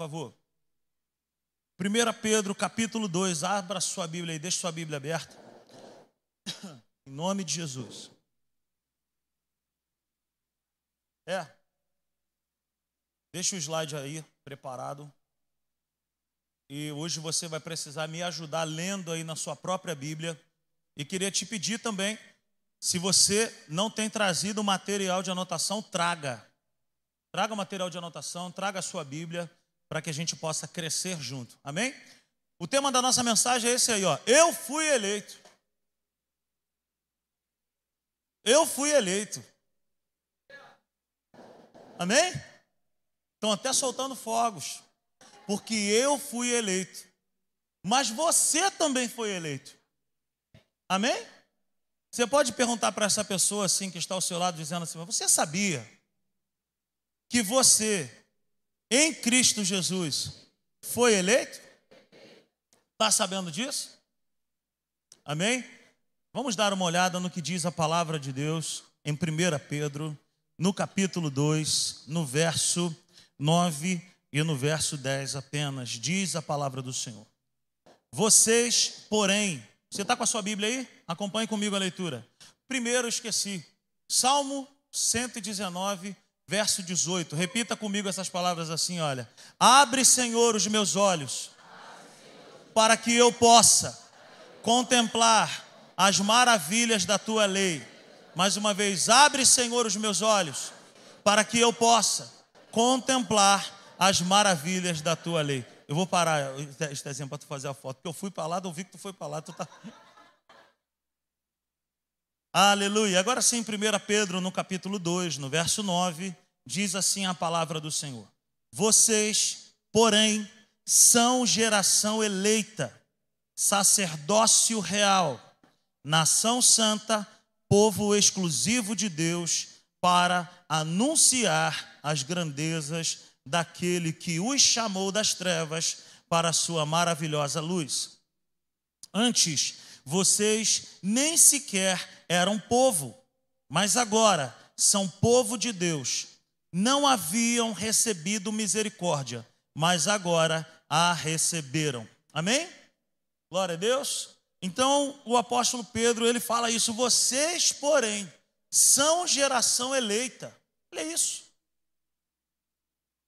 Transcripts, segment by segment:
favor. 1 Pedro capítulo 2, abra sua Bíblia aí, deixe sua Bíblia aberta. Em nome de Jesus. É. Deixa o slide aí preparado. E hoje você vai precisar me ajudar lendo aí na sua própria Bíblia. E queria te pedir também, se você não tem trazido material de anotação, traga. Traga material de anotação, traga a sua Bíblia, para que a gente possa crescer junto. Amém? O tema da nossa mensagem é esse aí, ó. Eu fui eleito. Eu fui eleito. Amém? Estão até soltando fogos porque eu fui eleito. Mas você também foi eleito. Amém? Você pode perguntar para essa pessoa assim que está ao seu lado dizendo assim: "Você sabia que você em Cristo Jesus foi eleito?" Está sabendo disso? Amém? Vamos dar uma olhada no que diz a palavra de Deus em 1 Pedro, no capítulo 2, no verso 9 e no verso 10 apenas, diz a palavra do Senhor. Vocês, porém, você está com a sua Bíblia aí? Acompanhe comigo a leitura. Primeiro esqueci, Salmo 119, verso 18. Repita comigo essas palavras assim: olha. Abre, Senhor, os meus olhos, para que eu possa contemplar as maravilhas da tua lei. Mais uma vez, abre, Senhor, os meus olhos, para que eu possa contemplar as maravilhas da tua lei. Eu vou parar este exemplo para tu fazer a foto, porque eu fui para lá, eu vi que tu foi para lá, tu tá. Aleluia. Agora sim, 1 Pedro, no capítulo 2, no verso 9, diz assim a palavra do Senhor: Vocês, porém, são geração eleita, sacerdócio real, nação santa, povo exclusivo de Deus, para anunciar as grandezas daquele que os chamou das trevas para a sua maravilhosa luz. Antes, vocês nem sequer eram povo, mas agora são povo de Deus. Não haviam recebido misericórdia, mas agora a receberam. Amém? Glória a Deus. Então, o apóstolo Pedro, ele fala isso, vocês, porém, são geração eleita. Olha isso.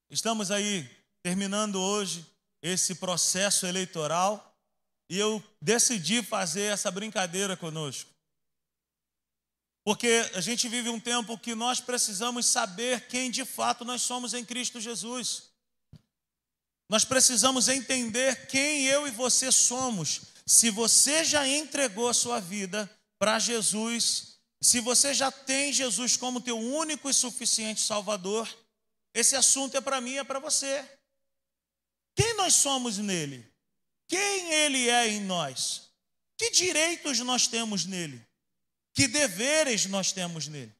Estamos aí terminando hoje esse processo eleitoral e eu decidi fazer essa brincadeira conosco. Porque a gente vive um tempo que nós precisamos saber quem de fato nós somos em Cristo Jesus. Nós precisamos entender quem eu e você somos. Se você já entregou a sua vida para Jesus, se você já tem Jesus como teu único e suficiente Salvador, esse assunto é para mim e é para você. Quem nós somos nele? Quem ele é em nós? Que direitos nós temos nele? Que deveres nós temos nele?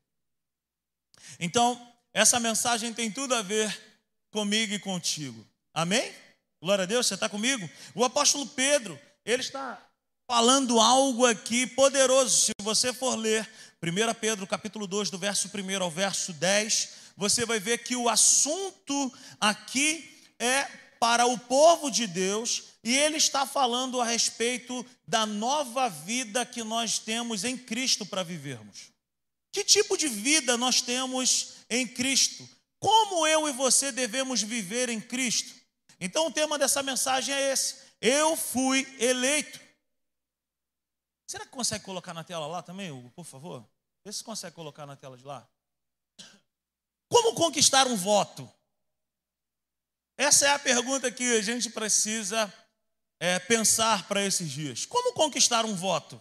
Então, essa mensagem tem tudo a ver comigo e contigo. Amém? Glória a Deus, você está comigo? O apóstolo Pedro, ele está falando algo aqui poderoso. Se você for ler 1 Pedro capítulo 2, do verso 1 ao verso 10, você vai ver que o assunto aqui é para o povo de Deus e ele está falando a respeito da nova vida que nós temos em Cristo para vivermos. Que tipo de vida nós temos em Cristo? Como eu e você devemos viver em Cristo? Então, o tema dessa mensagem é esse: Eu fui eleito. Será que consegue colocar na tela lá também, Hugo, por favor? Vê se consegue colocar na tela de lá. Como conquistar um voto? Essa é a pergunta que a gente precisa é, pensar para esses dias. Como conquistar um voto?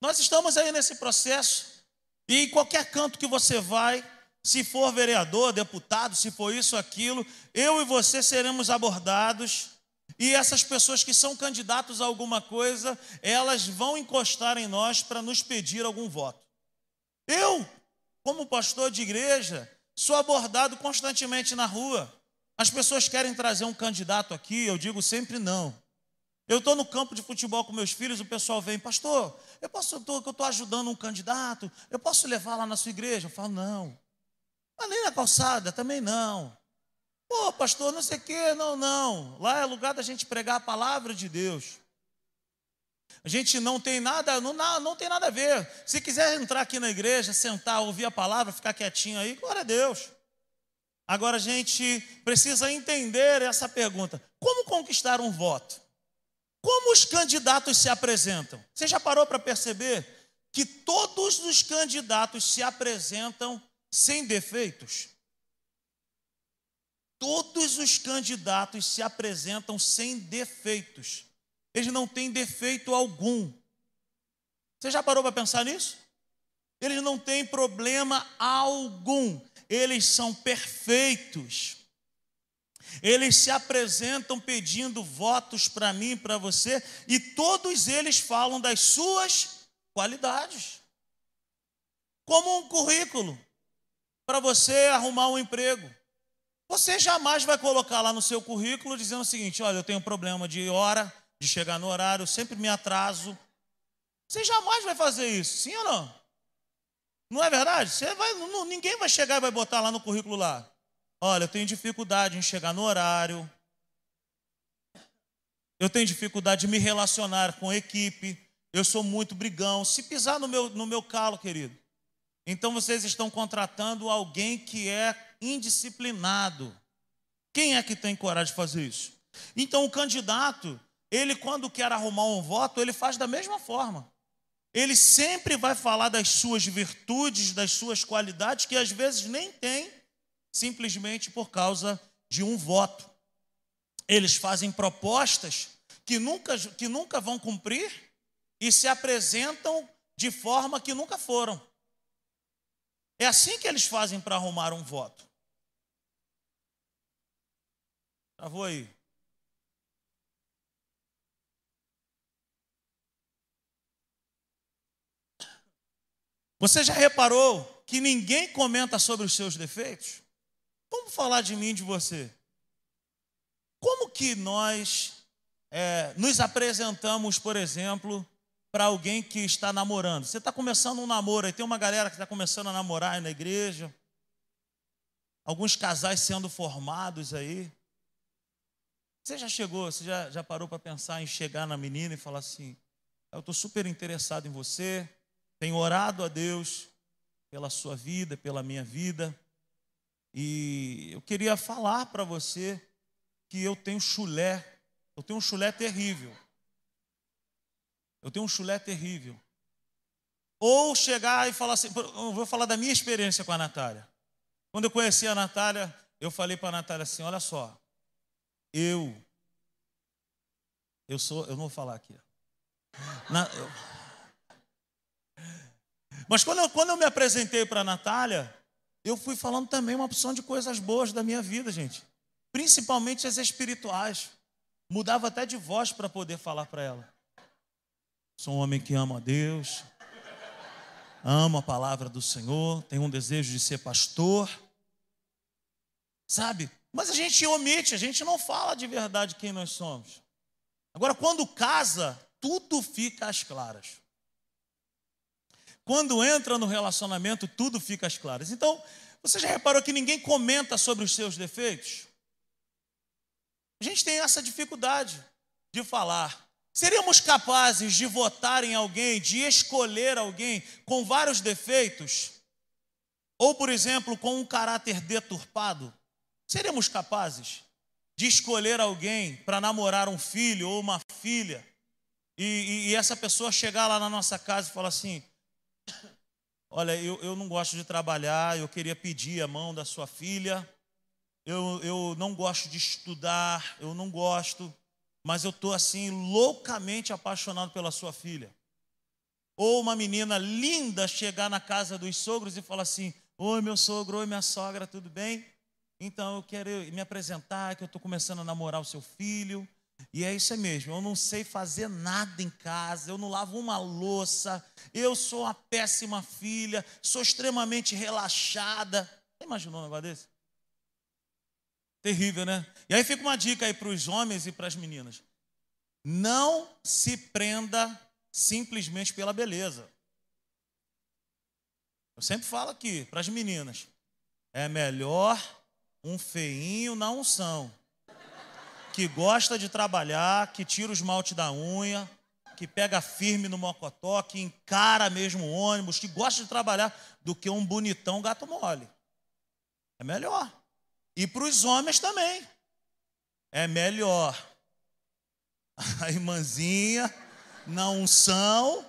Nós estamos aí nesse processo, e em qualquer canto que você vai, se for vereador, deputado, se for isso, aquilo, eu e você seremos abordados, e essas pessoas que são candidatos a alguma coisa, elas vão encostar em nós para nos pedir algum voto. Eu, como pastor de igreja, Sou abordado constantemente na rua. As pessoas querem trazer um candidato aqui, eu digo sempre não. Eu estou no campo de futebol com meus filhos, o pessoal vem, pastor, eu posso, eu estou ajudando um candidato, eu posso levar lá na sua igreja? Eu falo, não. Mas nem na calçada, também não. Pô, pastor, não sei o quê, não, não. Lá é lugar da gente pregar a palavra de Deus. A gente não tem nada, não, não tem nada a ver. Se quiser entrar aqui na igreja, sentar, ouvir a palavra, ficar quietinho aí, glória a Deus. Agora a gente precisa entender essa pergunta: como conquistar um voto? Como os candidatos se apresentam? Você já parou para perceber que todos os candidatos se apresentam sem defeitos? Todos os candidatos se apresentam sem defeitos. Eles não têm defeito algum. Você já parou para pensar nisso? Eles não têm problema algum. Eles são perfeitos. Eles se apresentam pedindo votos para mim e para você, e todos eles falam das suas qualidades. Como um currículo para você arrumar um emprego. Você jamais vai colocar lá no seu currículo dizendo o seguinte: olha, eu tenho problema de hora, de chegar no horário, eu sempre me atraso. Você jamais vai fazer isso, sim ou não? Não é verdade? Você vai, não, ninguém vai chegar e vai botar lá no currículo lá. Olha, eu tenho dificuldade em chegar no horário. Eu tenho dificuldade de me relacionar com a equipe. Eu sou muito brigão. Se pisar no meu, no meu calo, querido, então vocês estão contratando alguém que é indisciplinado. Quem é que tem coragem de fazer isso? Então o candidato, ele, quando quer arrumar um voto, ele faz da mesma forma. Ele sempre vai falar das suas virtudes, das suas qualidades, que às vezes nem tem, simplesmente por causa de um voto. Eles fazem propostas que nunca, que nunca vão cumprir e se apresentam de forma que nunca foram. É assim que eles fazem para arrumar um voto. Travou aí. Você já reparou que ninguém comenta sobre os seus defeitos? Vamos falar de mim de você. Como que nós é, nos apresentamos, por exemplo, para alguém que está namorando? Você está começando um namoro, aí tem uma galera que está começando a namorar aí na igreja, alguns casais sendo formados aí. Você já chegou, você já, já parou para pensar em chegar na menina e falar assim: eu estou super interessado em você, tenho orado a Deus pela sua vida, pela minha vida. E eu queria falar para você que eu tenho chulé. Eu tenho um chulé terrível. Eu tenho um chulé terrível. Ou chegar e falar assim, eu vou falar da minha experiência com a Natália. Quando eu conheci a Natália, eu falei para a Natália assim: olha só, eu, eu sou, eu não vou falar aqui. Na, eu, mas quando eu, quando eu me apresentei para a Natália, eu fui falando também uma opção de coisas boas da minha vida, gente. Principalmente as espirituais. Mudava até de voz para poder falar para ela. Sou um homem que ama a Deus, amo a palavra do Senhor, tenho um desejo de ser pastor. Sabe? Mas a gente omite, a gente não fala de verdade quem nós somos. Agora, quando casa, tudo fica às claras. Quando entra no relacionamento, tudo fica às claras. Então, você já reparou que ninguém comenta sobre os seus defeitos? A gente tem essa dificuldade de falar. Seríamos capazes de votar em alguém, de escolher alguém com vários defeitos? Ou, por exemplo, com um caráter deturpado? Seríamos capazes de escolher alguém para namorar um filho ou uma filha e, e, e essa pessoa chegar lá na nossa casa e falar assim: Olha, eu, eu não gosto de trabalhar, eu queria pedir a mão da sua filha. Eu, eu não gosto de estudar, eu não gosto, mas eu estou assim loucamente apaixonado pela sua filha. Ou uma menina linda chegar na casa dos sogros e falar assim: Oi, meu sogro, oi, minha sogra, tudo bem? Então eu quero me apresentar, que eu estou começando a namorar o seu filho. E é isso mesmo, eu não sei fazer nada em casa, eu não lavo uma louça, eu sou uma péssima filha, sou extremamente relaxada. Você imaginou um negócio desse? Terrível, né? E aí fica uma dica aí para os homens e para as meninas. Não se prenda simplesmente pela beleza. Eu sempre falo aqui para as meninas: é melhor um feinho na unção, que gosta de trabalhar, que tira o esmalte da unha, que pega firme no mocotó, que encara mesmo ônibus, que gosta de trabalhar, do que um bonitão gato mole. É melhor. E para os homens também. É melhor. A irmãzinha na unção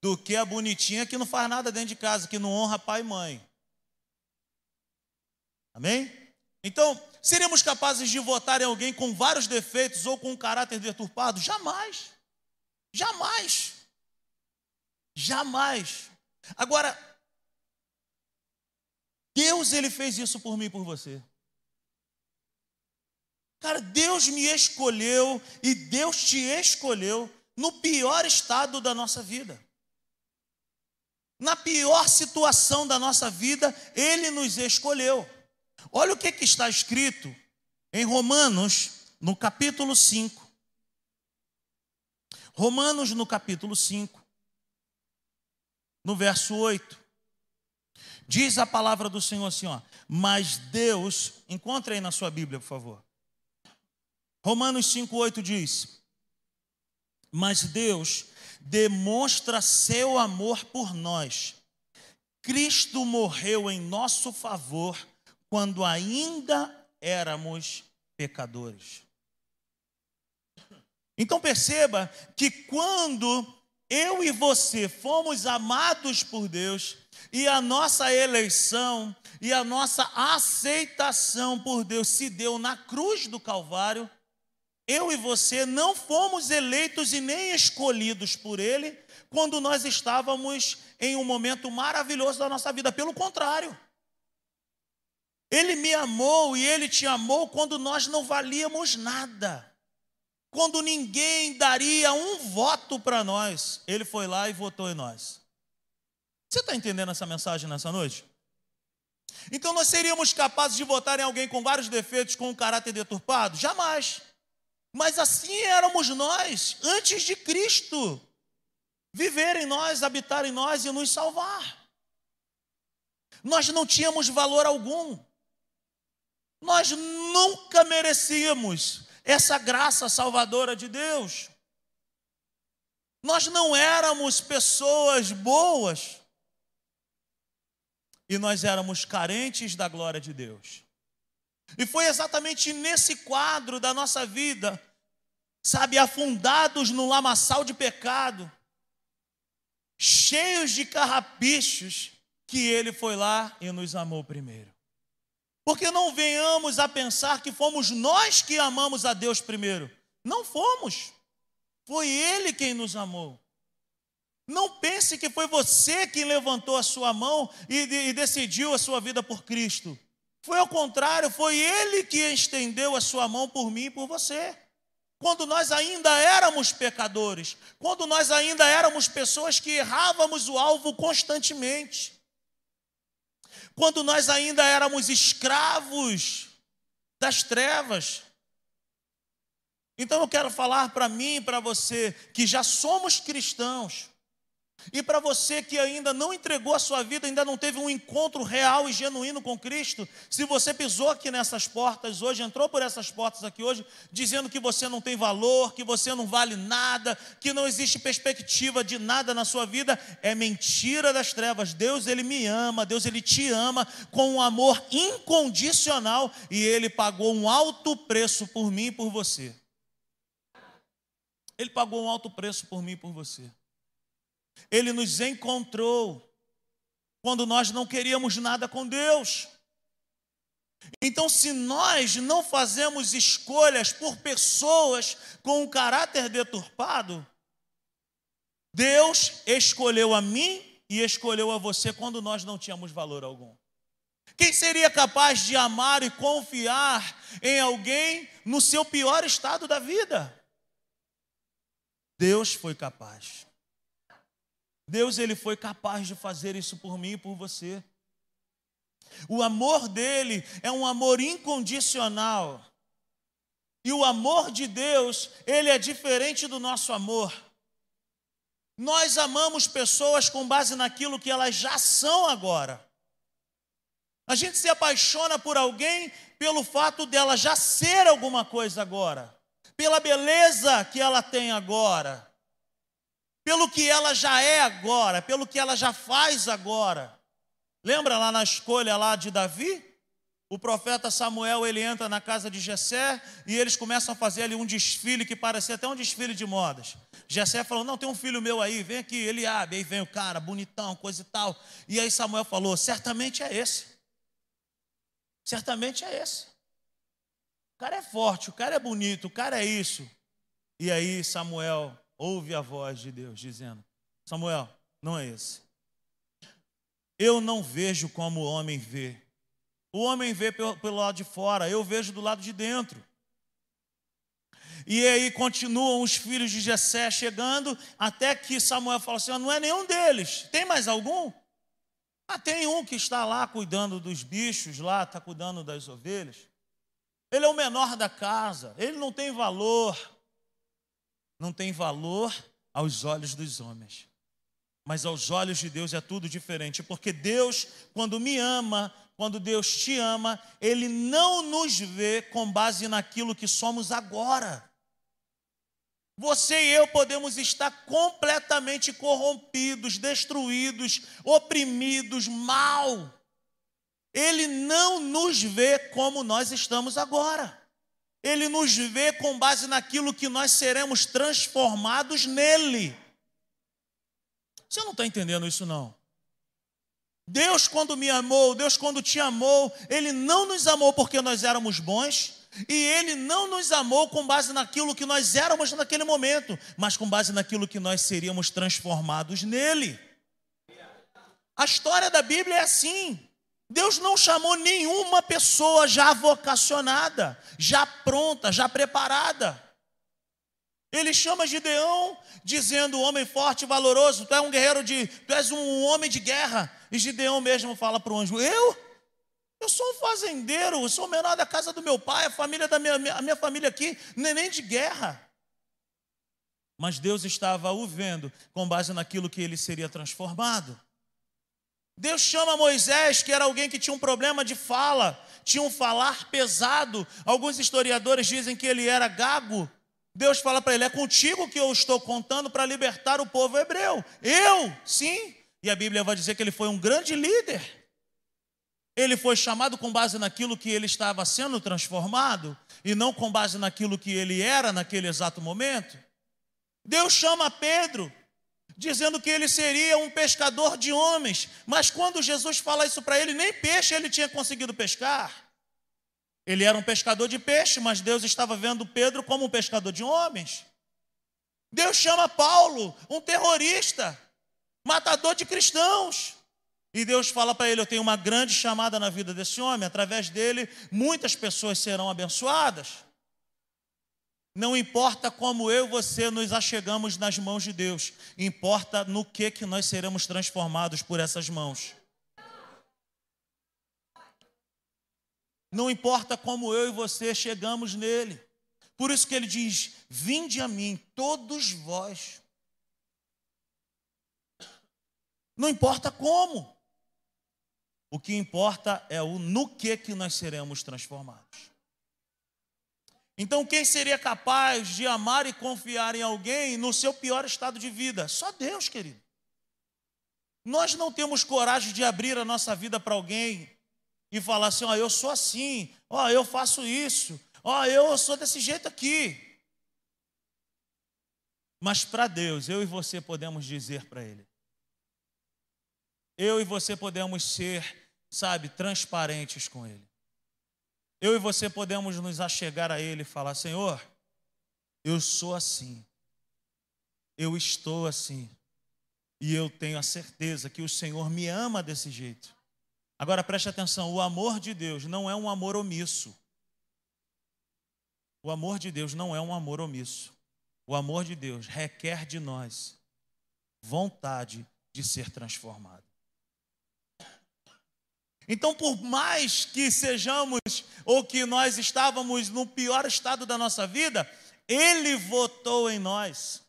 do que a bonitinha que não faz nada dentro de casa, que não honra pai e mãe. Amém? Então, seríamos capazes de votar em alguém com vários defeitos ou com um caráter deturpado? Jamais. Jamais. Jamais. Agora, Deus ele fez isso por mim e por você. Cara, Deus me escolheu e Deus te escolheu no pior estado da nossa vida. Na pior situação da nossa vida, Ele nos escolheu. Olha o que, que está escrito em Romanos, no capítulo 5. Romanos, no capítulo 5, no verso 8. Diz a palavra do Senhor assim, ó. Mas Deus, encontre aí na sua Bíblia, por favor. Romanos 5,8 diz: Mas Deus demonstra seu amor por nós. Cristo morreu em nosso favor quando ainda éramos pecadores. Então perceba que quando eu e você fomos amados por Deus, e a nossa eleição e a nossa aceitação por Deus se deu na cruz do Calvário, eu e você não fomos eleitos e nem escolhidos por Ele quando nós estávamos em um momento maravilhoso da nossa vida. Pelo contrário, Ele me amou e Ele te amou quando nós não valíamos nada. Quando ninguém daria um voto para nós, Ele foi lá e votou em nós. Você está entendendo essa mensagem nessa noite? Então nós seríamos capazes de votar em alguém com vários defeitos, com um caráter deturpado? Jamais. Mas assim éramos nós, antes de Cristo viver em nós, habitar em nós e nos salvar. Nós não tínhamos valor algum. Nós nunca merecíamos essa graça salvadora de Deus. Nós não éramos pessoas boas e nós éramos carentes da glória de Deus. E foi exatamente nesse quadro da nossa vida, sabe, afundados no lamaçal de pecado, cheios de carrapichos, que Ele foi lá e nos amou primeiro. Porque não venhamos a pensar que fomos nós que amamos a Deus primeiro. Não fomos. Foi Ele quem nos amou. Não pense que foi você quem levantou a sua mão e, e decidiu a sua vida por Cristo. Foi ao contrário, foi Ele que estendeu a sua mão por mim e por você. Quando nós ainda éramos pecadores, quando nós ainda éramos pessoas que errávamos o alvo constantemente, quando nós ainda éramos escravos das trevas. Então eu quero falar para mim e para você que já somos cristãos, e para você que ainda não entregou a sua vida, ainda não teve um encontro real e genuíno com Cristo, se você pisou aqui nessas portas hoje, entrou por essas portas aqui hoje, dizendo que você não tem valor, que você não vale nada, que não existe perspectiva de nada na sua vida, é mentira das trevas. Deus, Ele me ama, Deus, Ele te ama com um amor incondicional e Ele pagou um alto preço por mim e por você. Ele pagou um alto preço por mim e por você. Ele nos encontrou quando nós não queríamos nada com Deus. Então, se nós não fazemos escolhas por pessoas com um caráter deturpado, Deus escolheu a mim e escolheu a você quando nós não tínhamos valor algum. Quem seria capaz de amar e confiar em alguém no seu pior estado da vida? Deus foi capaz. Deus ele foi capaz de fazer isso por mim e por você. O amor dele é um amor incondicional. E o amor de Deus, ele é diferente do nosso amor. Nós amamos pessoas com base naquilo que elas já são agora. A gente se apaixona por alguém pelo fato dela já ser alguma coisa agora, pela beleza que ela tem agora, pelo que ela já é agora, pelo que ela já faz agora. Lembra lá na escolha lá de Davi? O profeta Samuel, ele entra na casa de Jessé e eles começam a fazer ali um desfile que parecia até um desfile de modas. Jessé falou: "Não, tem um filho meu aí, vem aqui". Ele abre, aí vem o cara, bonitão, coisa e tal. E aí Samuel falou: "Certamente é esse". Certamente é esse. O cara é forte, o cara é bonito, o cara é isso. E aí Samuel ouve a voz de Deus dizendo: Samuel, não é esse. Eu não vejo como o homem vê. O homem vê pelo, lado de fora, eu vejo do lado de dentro. E aí continuam os filhos de Jessé chegando, até que Samuel fala assim: não é nenhum deles. Tem mais algum? Ah, tem um que está lá cuidando dos bichos, lá está cuidando das ovelhas. Ele é o menor da casa, ele não tem valor. Não tem valor aos olhos dos homens. Mas aos olhos de Deus é tudo diferente, porque Deus, quando me ama, quando Deus te ama, Ele não nos vê com base naquilo que somos agora. Você e eu podemos estar completamente corrompidos, destruídos, oprimidos, mal. Ele não nos vê como nós estamos agora. Ele nos vê com base naquilo que nós seremos transformados nele. Você não está entendendo isso, não? Deus, quando me amou, Deus, quando te amou, Ele não nos amou porque nós éramos bons, e Ele não nos amou com base naquilo que nós éramos naquele momento, mas com base naquilo que nós seríamos transformados nele. A história da Bíblia é assim. Deus não chamou nenhuma pessoa já vocacionada, já pronta, já preparada. Ele chama Gideão, dizendo: homem forte e valoroso, tu és um guerreiro de, tu és um homem de guerra. E Gideão mesmo fala para o anjo: Eu? Eu sou um fazendeiro, eu sou o menor da casa do meu pai, a família da minha, a minha família aqui, nem de guerra. Mas Deus estava o vendo com base naquilo que ele seria transformado. Deus chama Moisés, que era alguém que tinha um problema de fala, tinha um falar pesado. Alguns historiadores dizem que ele era gago. Deus fala para ele: É contigo que eu estou contando para libertar o povo hebreu. Eu, sim. E a Bíblia vai dizer que ele foi um grande líder. Ele foi chamado com base naquilo que ele estava sendo transformado e não com base naquilo que ele era naquele exato momento. Deus chama Pedro, dizendo que ele seria um pescador de homens, mas quando Jesus fala isso para ele, nem peixe ele tinha conseguido pescar. Ele era um pescador de peixe, mas Deus estava vendo Pedro como um pescador de homens. Deus chama Paulo, um terrorista, matador de cristãos. E Deus fala para ele: Eu tenho uma grande chamada na vida desse homem, através dele muitas pessoas serão abençoadas. Não importa como eu e você nos achegamos nas mãos de Deus, importa no que, que nós seremos transformados por essas mãos. Não importa como eu e você chegamos nele. Por isso que ele diz: Vinde a mim, todos vós. Não importa como. O que importa é o no que que nós seremos transformados. Então, quem seria capaz de amar e confiar em alguém no seu pior estado de vida? Só Deus, querido. Nós não temos coragem de abrir a nossa vida para alguém e falar assim: ó, eu sou assim, ó, eu faço isso, ó, eu sou desse jeito aqui. Mas para Deus, eu e você podemos dizer para Ele. Eu e você podemos ser sabe, transparentes com Ele. Eu e você podemos nos achegar a Ele e falar: Senhor, eu sou assim, eu estou assim, e eu tenho a certeza que o Senhor me ama desse jeito. Agora preste atenção: o amor de Deus não é um amor omisso. O amor de Deus não é um amor omisso. O amor de Deus requer de nós vontade de ser transformado. Então, por mais que sejamos ou que nós estávamos no pior estado da nossa vida, Ele votou em nós,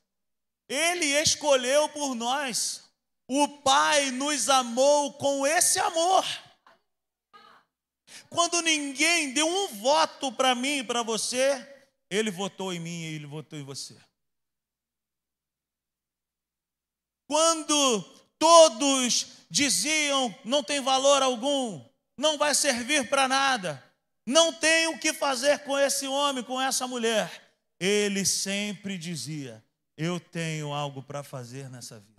Ele escolheu por nós. O Pai nos amou com esse amor. Quando ninguém deu um voto para mim e para você, ele votou em mim e ele votou em você. Quando todos diziam não tem valor algum, não vai servir para nada, não tem o que fazer com esse homem, com essa mulher, ele sempre dizia: Eu tenho algo para fazer nessa vida.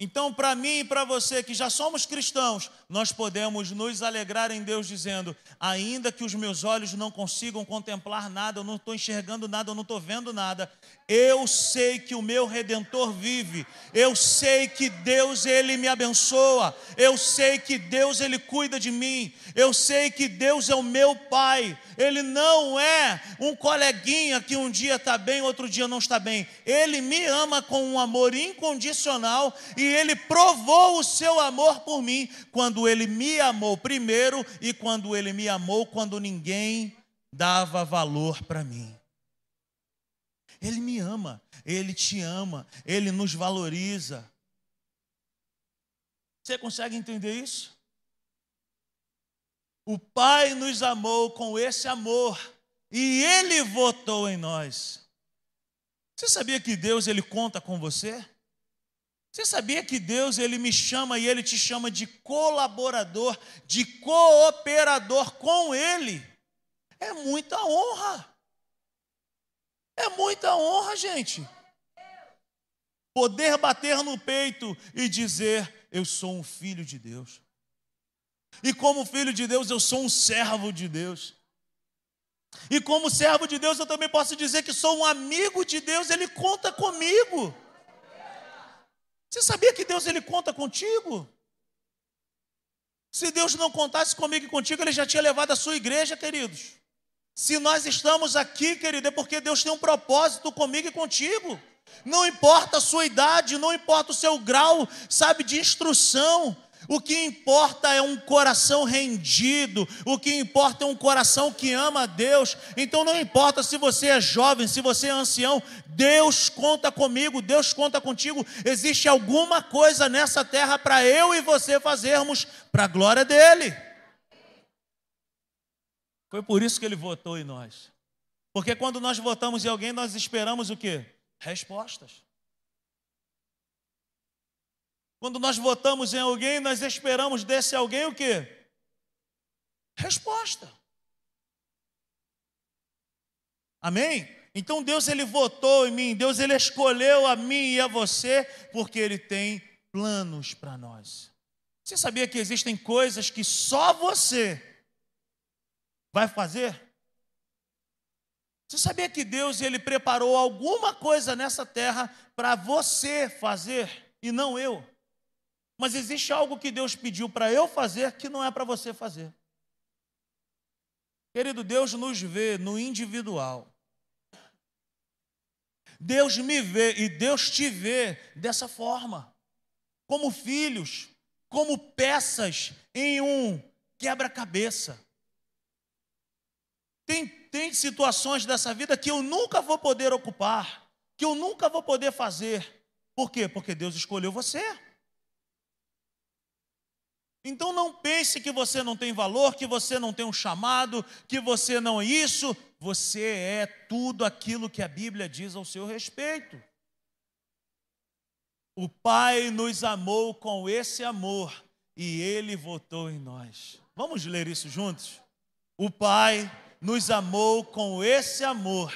Então, para mim e para você que já somos cristãos, nós podemos nos alegrar em Deus dizendo: ainda que os meus olhos não consigam contemplar nada, eu não estou enxergando nada, eu não estou vendo nada, eu sei que o meu redentor vive. Eu sei que Deus ele me abençoa. Eu sei que Deus ele cuida de mim. Eu sei que Deus é o meu pai. Ele não é um coleguinha que um dia está bem, outro dia não está bem. Ele me ama com um amor incondicional e ele provou o seu amor por mim quando ele me amou primeiro e quando ele me amou quando ninguém dava valor para mim. Ele me ama, Ele te ama, Ele nos valoriza. Você consegue entender isso? O Pai nos amou com esse amor e Ele votou em nós. Você sabia que Deus ele conta com você? Você sabia que Deus ele me chama e ele te chama de colaborador, de cooperador com ele? É muita honra. É muita honra, gente. Poder bater no peito e dizer: Eu sou um filho de Deus. E como filho de Deus, eu sou um servo de Deus. E como servo de Deus, eu também posso dizer que sou um amigo de Deus, ele conta comigo. Você sabia que Deus ele conta contigo? Se Deus não contasse comigo e contigo, ele já tinha levado a sua igreja, queridos. Se nós estamos aqui, querido, é porque Deus tem um propósito comigo e contigo. Não importa a sua idade, não importa o seu grau, sabe, de instrução. O que importa é um coração rendido, o que importa é um coração que ama a Deus. Então não importa se você é jovem, se você é ancião, Deus conta comigo, Deus conta contigo. Existe alguma coisa nessa terra para eu e você fazermos para a glória dele. Foi por isso que ele votou em nós. Porque quando nós votamos em alguém, nós esperamos o quê? Respostas. Quando nós votamos em alguém, nós esperamos desse alguém o quê? Resposta. Amém? Então Deus ele votou em mim, Deus ele escolheu a mim e a você, porque ele tem planos para nós. Você sabia que existem coisas que só você Vai fazer? Você sabia que Deus ele preparou alguma coisa nessa terra para você fazer e não eu? Mas existe algo que Deus pediu para eu fazer que não é para você fazer. Querido, Deus nos vê no individual. Deus me vê e Deus te vê dessa forma, como filhos, como peças em um quebra-cabeça. Tem, tem situações dessa vida que eu nunca vou poder ocupar, que eu nunca vou poder fazer. Por quê? Porque Deus escolheu você. Então não pense que você não tem valor, que você não tem um chamado, que você não é isso. Você é tudo aquilo que a Bíblia diz ao seu respeito. O Pai nos amou com esse amor e Ele votou em nós. Vamos ler isso juntos? O Pai nos amou com esse amor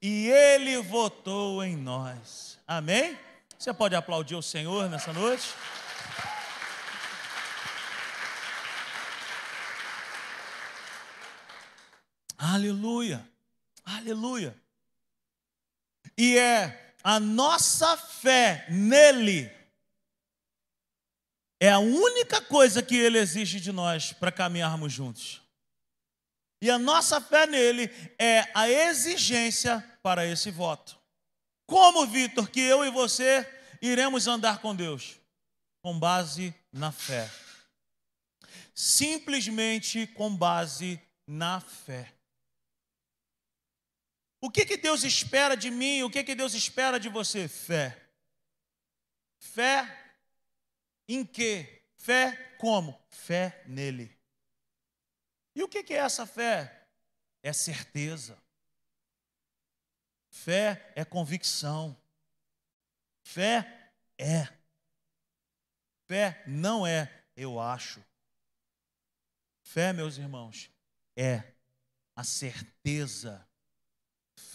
e ele votou em nós. Amém? Você pode aplaudir o Senhor nessa noite? Aleluia, aleluia. E é a nossa fé nele, é a única coisa que ele exige de nós para caminharmos juntos. E a nossa fé nele é a exigência para esse voto. Como, Vitor, que eu e você iremos andar com Deus? Com base na fé. Simplesmente com base na fé. O que, que Deus espera de mim? O que, que Deus espera de você? Fé. Fé em quê? Fé como? Fé nele. E o que é essa fé? É certeza. Fé é convicção. Fé é. Fé não é eu acho. Fé, meus irmãos, é a certeza.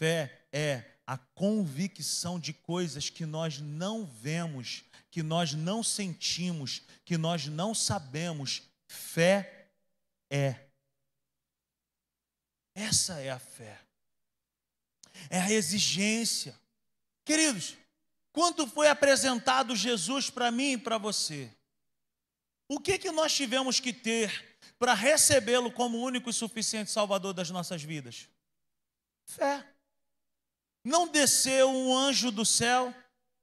Fé é a convicção de coisas que nós não vemos, que nós não sentimos, que nós não sabemos. Fé é. Essa é a fé. É a exigência. Queridos, quando foi apresentado Jesus para mim e para você, o que, que nós tivemos que ter para recebê-lo como único e suficiente Salvador das nossas vidas? Fé. Não desceu um anjo do céu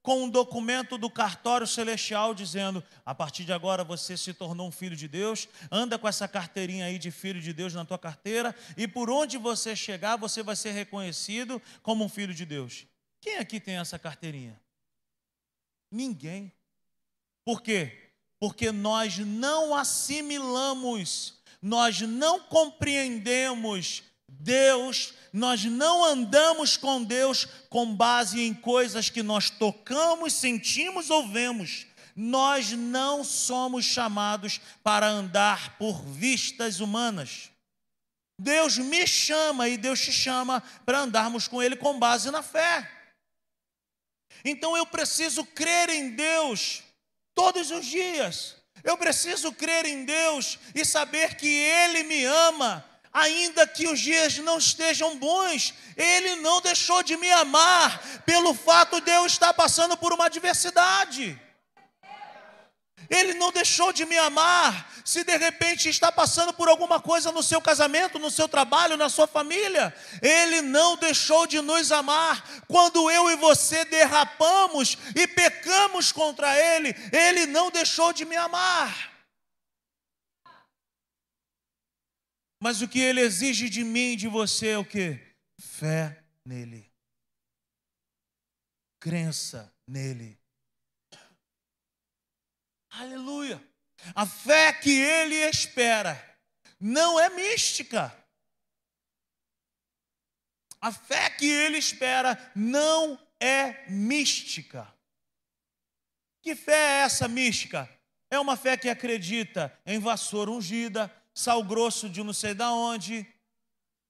com um documento do cartório celestial dizendo: a partir de agora você se tornou um filho de Deus, anda com essa carteirinha aí de filho de Deus na tua carteira, e por onde você chegar, você vai ser reconhecido como um filho de Deus. Quem aqui tem essa carteirinha? Ninguém. Por quê? Porque nós não assimilamos, nós não compreendemos Deus, nós não andamos com Deus com base em coisas que nós tocamos, sentimos ou vemos. Nós não somos chamados para andar por vistas humanas. Deus me chama e Deus te chama para andarmos com Ele com base na fé. Então eu preciso crer em Deus todos os dias. Eu preciso crer em Deus e saber que Ele me ama ainda que os dias não estejam bons, Ele não deixou de me amar pelo fato de eu estar passando por uma adversidade. Ele não deixou de me amar se de repente está passando por alguma coisa no seu casamento, no seu trabalho, na sua família. Ele não deixou de nos amar quando eu e você derrapamos e pecamos contra Ele. Ele não deixou de me amar. Mas o que ele exige de mim e de você é o que? Fé nele. Crença nele. Aleluia. A fé que ele espera não é mística. A fé que ele espera não é mística. Que fé é essa mística? É uma fé que acredita em vassoura ungida, sal grosso de não sei da onde.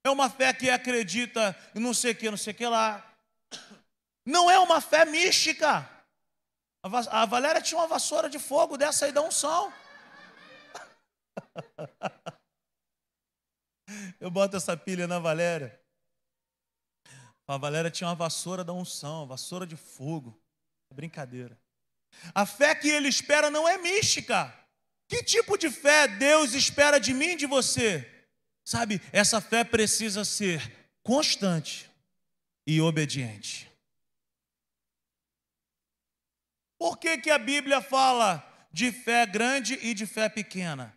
É uma fé que acredita em não sei que, não sei que lá. Não é uma fé mística. A Valéria tinha uma vassoura de fogo dessa aí da unção. Eu boto essa pilha na Valéria. A Valéria tinha uma vassoura da unção, vassoura de fogo. É brincadeira. A fé que ele espera não é mística. Que tipo de fé Deus espera de mim e de você? Sabe, essa fé precisa ser constante e obediente. Por que, que a Bíblia fala de fé grande e de fé pequena?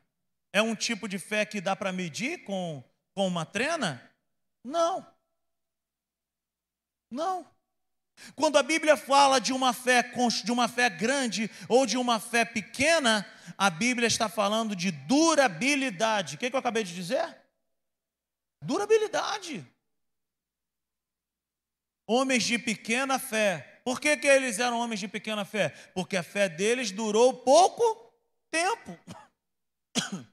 É um tipo de fé que dá para medir com, com uma trena? Não. Não. Quando a Bíblia fala de uma fé de uma fé grande ou de uma fé pequena, a Bíblia está falando de durabilidade. O que, que eu acabei de dizer? Durabilidade. Homens de pequena fé. Por que, que eles eram homens de pequena fé? Porque a fé deles durou pouco tempo.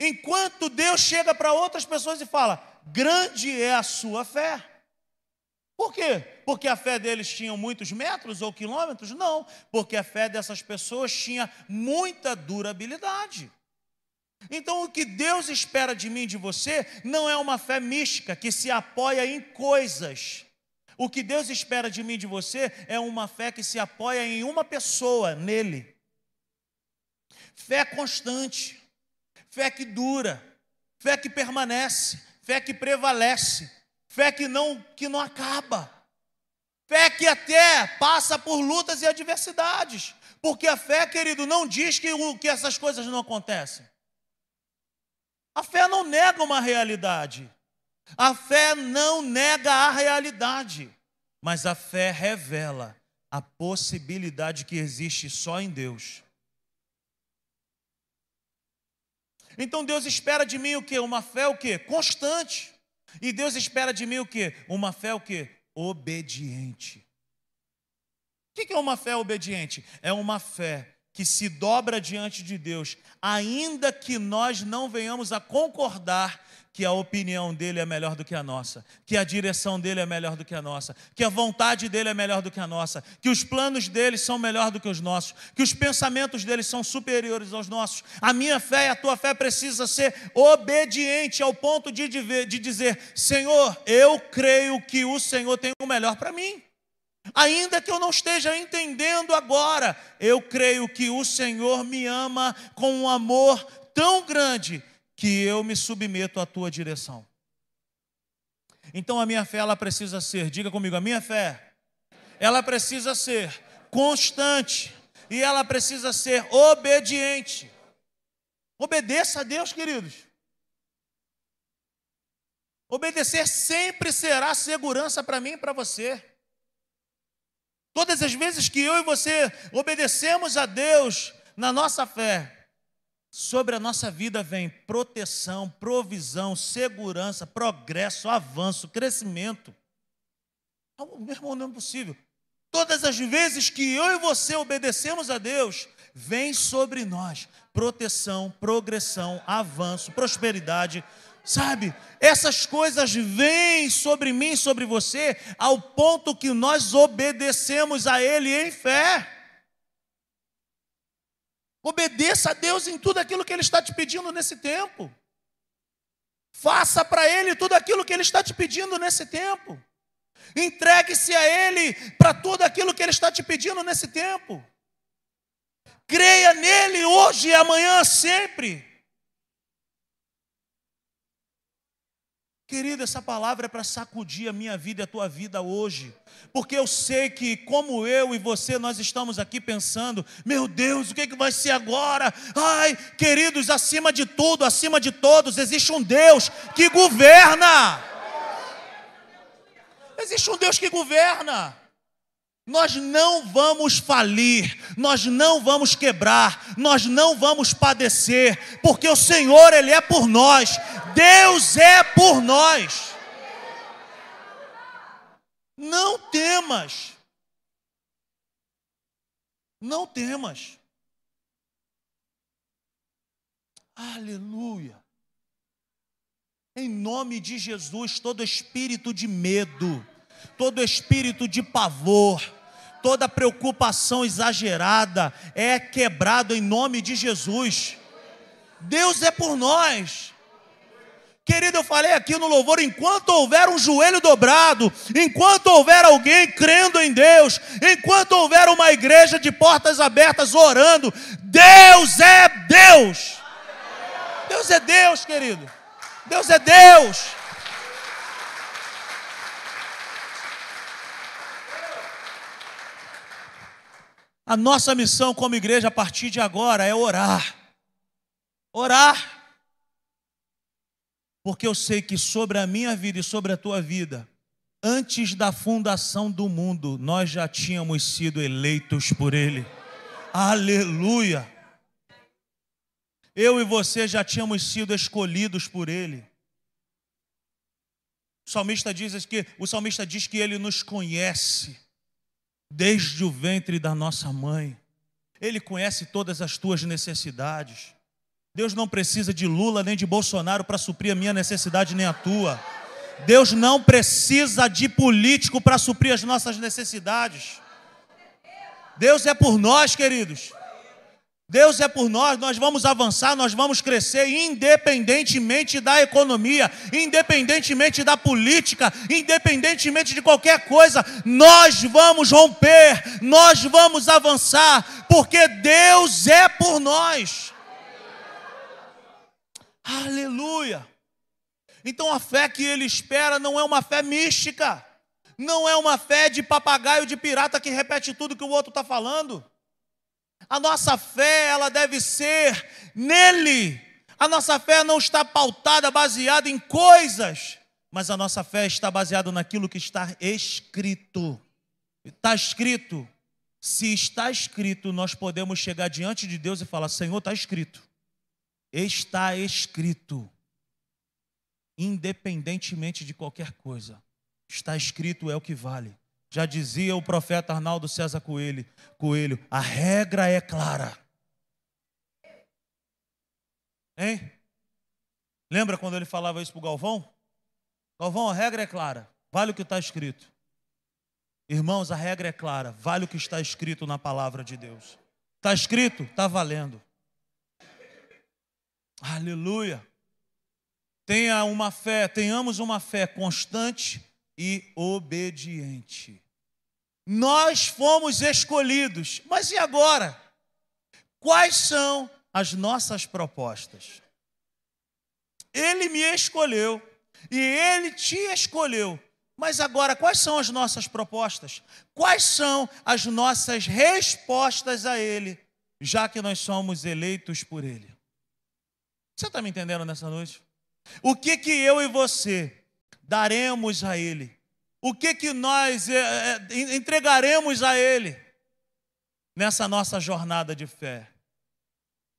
Enquanto Deus chega para outras pessoas e fala: grande é a sua fé. Por quê? Porque a fé deles tinha muitos metros ou quilômetros? Não, porque a fé dessas pessoas tinha muita durabilidade. Então, o que Deus espera de mim e de você não é uma fé mística que se apoia em coisas. O que Deus espera de mim e de você é uma fé que se apoia em uma pessoa, nele. Fé constante, fé que dura, fé que permanece, fé que prevalece Fé que não, que não acaba. Fé que até passa por lutas e adversidades. Porque a fé, querido, não diz que, que essas coisas não acontecem. A fé não nega uma realidade. A fé não nega a realidade. Mas a fé revela a possibilidade que existe só em Deus. Então Deus espera de mim o quê? Uma fé o quê? Constante. E Deus espera de mim o quê? Uma fé o quê? Obediente. O que é uma fé obediente? É uma fé que se dobra diante de Deus, ainda que nós não venhamos a concordar que a opinião dele é melhor do que a nossa, que a direção dele é melhor do que a nossa, que a vontade dele é melhor do que a nossa, que os planos dele são melhor do que os nossos, que os pensamentos dele são superiores aos nossos. A minha fé e a tua fé precisa ser obediente ao ponto de, de dizer: Senhor, eu creio que o Senhor tem o melhor para mim. Ainda que eu não esteja entendendo agora, eu creio que o Senhor me ama com um amor tão grande que eu me submeto à tua direção. Então a minha fé ela precisa ser, diga comigo, a minha fé ela precisa ser constante e ela precisa ser obediente. Obedeça a Deus, queridos. Obedecer sempre será segurança para mim e para você. Todas as vezes que eu e você obedecemos a Deus na nossa fé, Sobre a nossa vida vem proteção, provisão, segurança, progresso, avanço, crescimento. Meu irmão, não é possível. Todas as vezes que eu e você obedecemos a Deus, vem sobre nós proteção, progressão, avanço, prosperidade. Sabe, essas coisas vêm sobre mim, sobre você, ao ponto que nós obedecemos a Ele em fé. Obedeça a Deus em tudo aquilo que Ele está te pedindo nesse tempo. Faça para Ele tudo aquilo que Ele está te pedindo nesse tempo. Entregue-se a Ele para tudo aquilo que Ele está te pedindo nesse tempo. Creia nele hoje e amanhã, sempre. Querido, essa palavra é para sacudir a minha vida e a tua vida hoje, porque eu sei que, como eu e você, nós estamos aqui pensando: meu Deus, o que, é que vai ser agora? Ai, queridos, acima de tudo, acima de todos, existe um Deus que governa. Existe um Deus que governa. Nós não vamos falir, nós não vamos quebrar, nós não vamos padecer, porque o Senhor, Ele é por nós, Deus é por nós. Não temas, não temas. Aleluia. Em nome de Jesus, todo espírito de medo, todo espírito de pavor, toda preocupação exagerada é quebrado em nome de Jesus. Deus é por nós. Querido, eu falei aqui no louvor: enquanto houver um joelho dobrado, enquanto houver alguém crendo em Deus, enquanto houver uma igreja de portas abertas orando, Deus é Deus. Deus é Deus, querido. Deus é Deus. A nossa missão como igreja a partir de agora é orar. Orar. Porque eu sei que sobre a minha vida e sobre a tua vida, antes da fundação do mundo, nós já tínhamos sido eleitos por Ele. Aleluia! Eu e você já tínhamos sido escolhidos por Ele. O salmista diz que o salmista diz que Ele nos conhece desde o ventre da nossa mãe. Ele conhece todas as tuas necessidades. Deus não precisa de Lula nem de Bolsonaro para suprir a minha necessidade nem a tua. Deus não precisa de político para suprir as nossas necessidades. Deus é por nós, queridos. Deus é por nós, nós vamos avançar, nós vamos crescer, independentemente da economia, independentemente da política, independentemente de qualquer coisa, nós vamos romper, nós vamos avançar, porque Deus é por nós. Aleluia! Então a fé que ele espera não é uma fé mística, não é uma fé de papagaio de pirata que repete tudo que o outro está falando. A nossa fé, ela deve ser nele. A nossa fé não está pautada, baseada em coisas, mas a nossa fé está baseada naquilo que está escrito. Está escrito. Se está escrito, nós podemos chegar diante de Deus e falar: Senhor, está escrito. Está escrito, independentemente de qualquer coisa. Está escrito é o que vale. Já dizia o profeta Arnaldo César Coelho, Coelho a regra é clara. Hein? Lembra quando ele falava isso para o Galvão? Galvão, a regra é clara, vale o que está escrito. Irmãos, a regra é clara, vale o que está escrito na palavra de Deus. Está escrito, está valendo. Aleluia. Tenha uma fé, tenhamos uma fé constante e obediente. Nós fomos escolhidos, mas e agora? Quais são as nossas propostas? Ele me escolheu e ele te escolheu. Mas agora, quais são as nossas propostas? Quais são as nossas respostas a Ele, já que nós somos eleitos por Ele? Você está me entendendo nessa noite? O que que eu e você daremos a Ele? O que que nós é, é, entregaremos a Ele nessa nossa jornada de fé?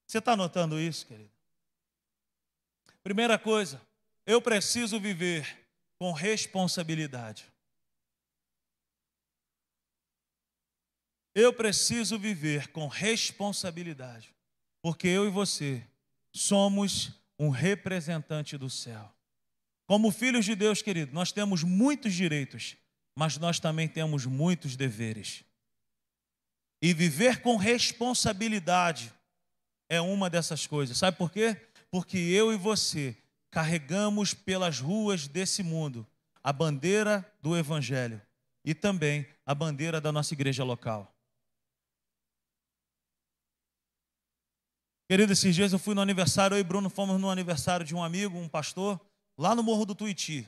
Você está notando isso, querido? Primeira coisa, eu preciso viver com responsabilidade. Eu preciso viver com responsabilidade, porque eu e você somos um representante do céu. Como filhos de Deus, querido, nós temos muitos direitos, mas nós também temos muitos deveres. E viver com responsabilidade é uma dessas coisas. Sabe por quê? Porque eu e você carregamos pelas ruas desse mundo a bandeira do Evangelho e também a bandeira da nossa igreja local. Querido, esses dias eu fui no aniversário, eu e Bruno fomos no aniversário de um amigo, um pastor, lá no Morro do Tuiti.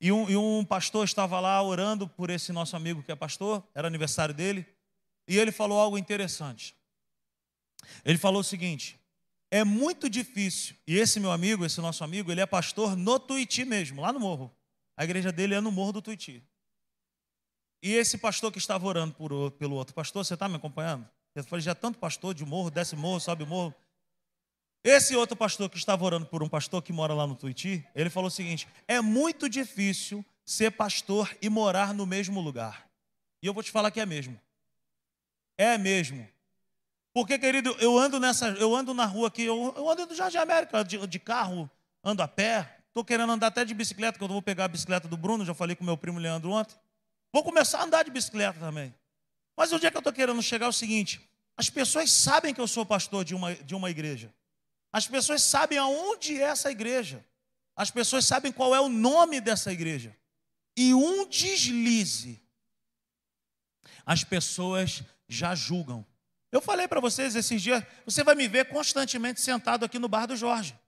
E um, e um pastor estava lá orando por esse nosso amigo que é pastor, era aniversário dele, e ele falou algo interessante. Ele falou o seguinte: é muito difícil. E esse meu amigo, esse nosso amigo, ele é pastor no Tuiti mesmo, lá no morro. A igreja dele é no morro do Tuiti. E esse pastor que estava orando por, pelo outro pastor, você está me acompanhando? Eu falei, já tanto pastor de morro, desce morro, sobe morro. Esse outro pastor que estava orando por um pastor que mora lá no Tuiti, ele falou o seguinte: é muito difícil ser pastor e morar no mesmo lugar. E eu vou te falar que é mesmo. É mesmo. Porque, querido, eu ando nessa, eu ando na rua aqui, eu, eu ando no Jardim América, de, de carro, ando a pé. Estou querendo andar até de bicicleta, que eu vou pegar a bicicleta do Bruno, já falei com meu primo Leandro ontem. Vou começar a andar de bicicleta também. Mas o dia que eu estou querendo chegar é o seguinte: as pessoas sabem que eu sou pastor de uma, de uma igreja. As pessoas sabem aonde é essa igreja. As pessoas sabem qual é o nome dessa igreja. E um deslize, as pessoas já julgam eu falei para vocês esses dias, você vai me ver constantemente sentado aqui no bar do Jorge.